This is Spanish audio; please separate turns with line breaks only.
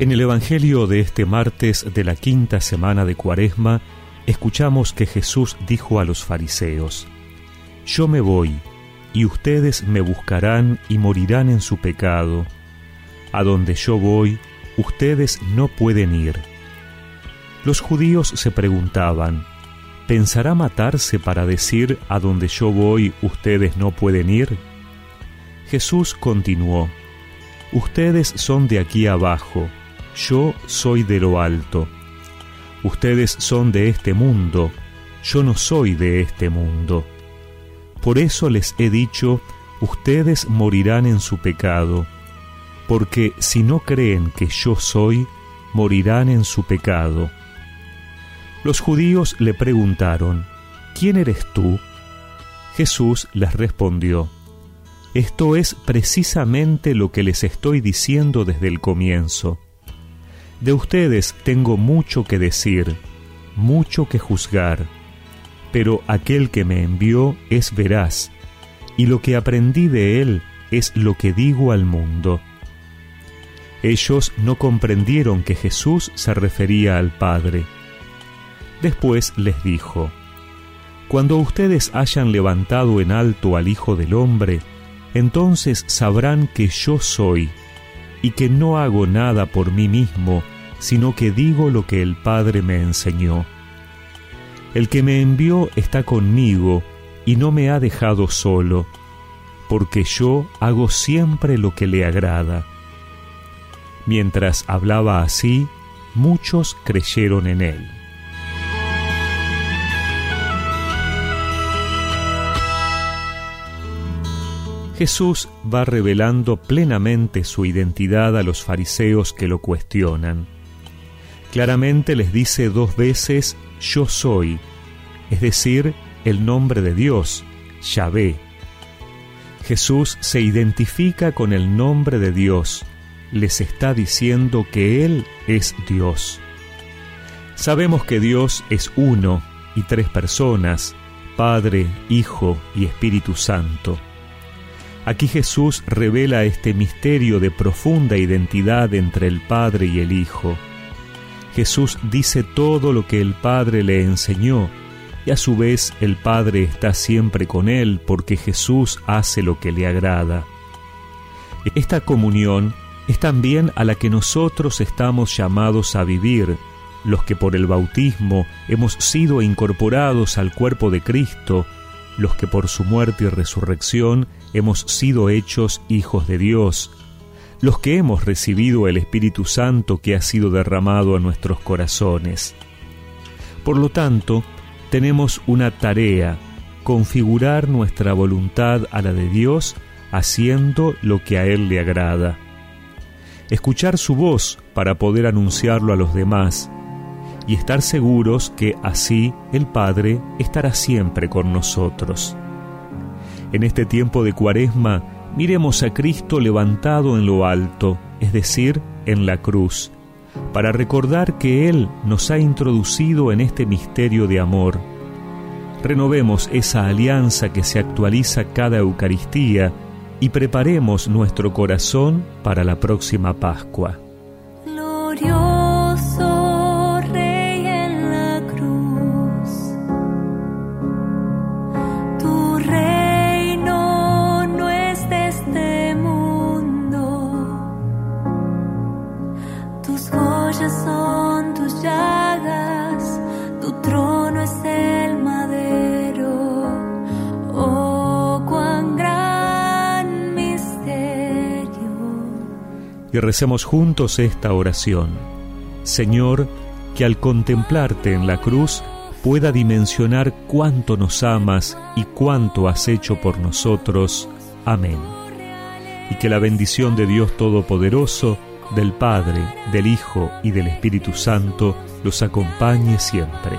En el Evangelio de este martes de la quinta semana de Cuaresma, escuchamos que Jesús dijo a los fariseos, Yo me voy, y ustedes me buscarán y morirán en su pecado. A donde yo voy, ustedes no pueden ir. Los judíos se preguntaban, ¿pensará matarse para decir a donde yo voy ustedes no pueden ir? Jesús continuó, Ustedes son de aquí abajo, yo soy de lo alto. Ustedes son de este mundo, yo no soy de este mundo. Por eso les he dicho, ustedes morirán en su pecado, porque si no creen que yo soy, morirán en su pecado. Los judíos le preguntaron, ¿quién eres tú? Jesús les respondió, esto es precisamente lo que les estoy diciendo desde el comienzo. De ustedes tengo mucho que decir, mucho que juzgar, pero aquel que me envió es veraz, y lo que aprendí de él es lo que digo al mundo. Ellos no comprendieron que Jesús se refería al Padre. Después les dijo, Cuando ustedes hayan levantado en alto al Hijo del Hombre, entonces sabrán que yo soy, y que no hago nada por mí mismo, sino que digo lo que el Padre me enseñó. El que me envió está conmigo y no me ha dejado solo, porque yo hago siempre lo que le agrada. Mientras hablaba así, muchos creyeron en él. Jesús va revelando plenamente su identidad a los fariseos que lo cuestionan. Claramente les dice dos veces yo soy, es decir, el nombre de Dios, Yahvé. Jesús se identifica con el nombre de Dios, les está diciendo que Él es Dios. Sabemos que Dios es uno y tres personas, Padre, Hijo y Espíritu Santo. Aquí Jesús revela este misterio de profunda identidad entre el Padre y el Hijo. Jesús dice todo lo que el Padre le enseñó y a su vez el Padre está siempre con él porque Jesús hace lo que le agrada. Esta comunión es también a la que nosotros estamos llamados a vivir, los que por el bautismo hemos sido incorporados al cuerpo de Cristo, los que por su muerte y resurrección hemos sido hechos hijos de Dios, los que hemos recibido el Espíritu Santo que ha sido derramado a nuestros corazones. Por lo tanto, tenemos una tarea, configurar nuestra voluntad a la de Dios haciendo lo que a Él le agrada. Escuchar su voz para poder anunciarlo a los demás y estar seguros que así el Padre estará siempre con nosotros. En este tiempo de cuaresma, miremos a Cristo levantado en lo alto, es decir, en la cruz, para recordar que Él nos ha introducido en este misterio de amor. Renovemos esa alianza que se actualiza cada Eucaristía y preparemos nuestro corazón para la próxima Pascua.
son
y recemos juntos esta oración. Señor, que al contemplarte en la cruz pueda dimensionar cuánto nos amas y cuánto has hecho por nosotros. Amén. Y que la bendición de Dios Todopoderoso, del Padre, del Hijo y del Espíritu Santo los acompañe siempre.